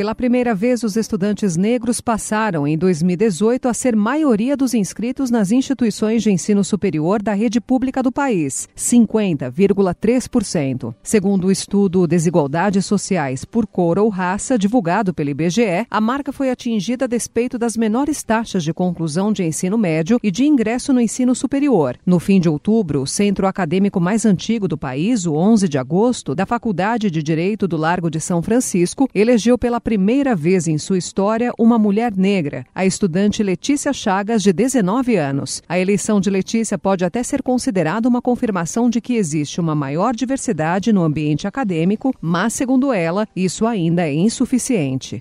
Pela primeira vez, os estudantes negros passaram, em 2018, a ser maioria dos inscritos nas instituições de ensino superior da rede pública do país, 50,3%. Segundo o estudo Desigualdades Sociais por Cor ou Raça, divulgado pelo IBGE, a marca foi atingida a despeito das menores taxas de conclusão de ensino médio e de ingresso no ensino superior. No fim de outubro, o centro acadêmico mais antigo do país, o 11 de agosto, da Faculdade de Direito do Largo de São Francisco, elegeu pela primeira vez em sua história uma mulher negra, a estudante Letícia Chagas, de 19 anos. A eleição de Letícia pode até ser considerada uma confirmação de que existe uma maior diversidade no ambiente acadêmico, mas, segundo ela, isso ainda é insuficiente.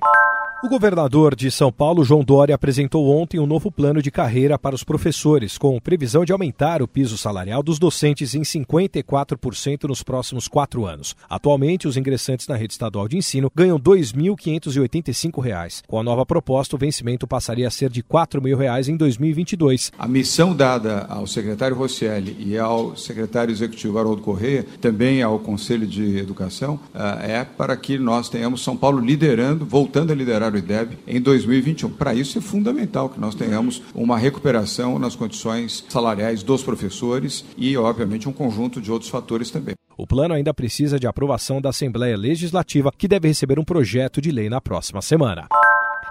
O governador de São Paulo, João Dória, apresentou ontem um novo plano de carreira para os professores, com previsão de aumentar o piso salarial dos docentes em 54% nos próximos quatro anos. Atualmente, os ingressantes na rede estadual de ensino ganham R$ 2.585. Com a nova proposta, o vencimento passaria a ser de R$ 4.000 em 2022. A missão dada ao secretário Rosselli e ao secretário executivo Haroldo Corrêa, também ao Conselho de Educação, eh, é para que nós tenhamos São Paulo liderando, voltando a liderar o IDEB em 2021. Para isso é fundamental que nós tenhamos uma recuperação nas condições salariais dos professores e, obviamente, um conjunto de outros fatores também. O plano ainda precisa de aprovação da Assembleia Legislativa, que deve receber um projeto de lei na próxima semana.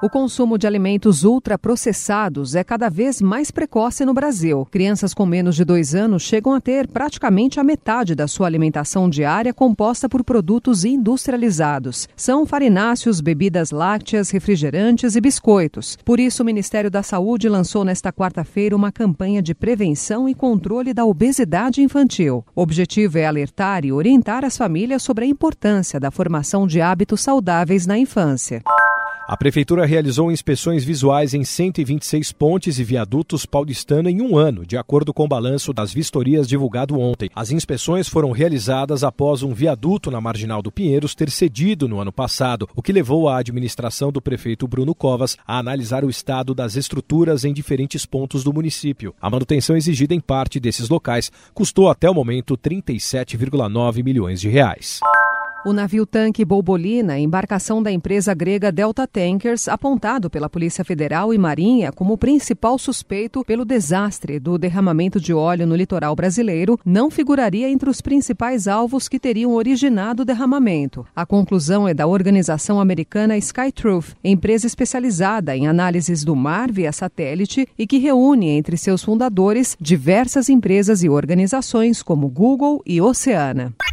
O consumo de alimentos ultraprocessados é cada vez mais precoce no Brasil. Crianças com menos de dois anos chegam a ter praticamente a metade da sua alimentação diária composta por produtos industrializados. São farináceos, bebidas lácteas, refrigerantes e biscoitos. Por isso, o Ministério da Saúde lançou nesta quarta-feira uma campanha de prevenção e controle da obesidade infantil. O objetivo é alertar e orientar as famílias sobre a importância da formação de hábitos saudáveis na infância. A Prefeitura realizou inspeções visuais em 126 pontes e viadutos paulistanos em um ano, de acordo com o balanço das vistorias divulgado ontem. As inspeções foram realizadas após um viaduto na Marginal do Pinheiros ter cedido no ano passado, o que levou a administração do prefeito Bruno Covas a analisar o estado das estruturas em diferentes pontos do município. A manutenção exigida em parte desses locais custou até o momento 37,9 milhões de reais. O navio tanque Bolbolina, embarcação da empresa grega Delta Tankers, apontado pela Polícia Federal e Marinha como principal suspeito pelo desastre do derramamento de óleo no litoral brasileiro, não figuraria entre os principais alvos que teriam originado o derramamento. A conclusão é da organização americana Skytruth, empresa especializada em análises do mar via satélite e que reúne entre seus fundadores diversas empresas e organizações como Google e Oceana.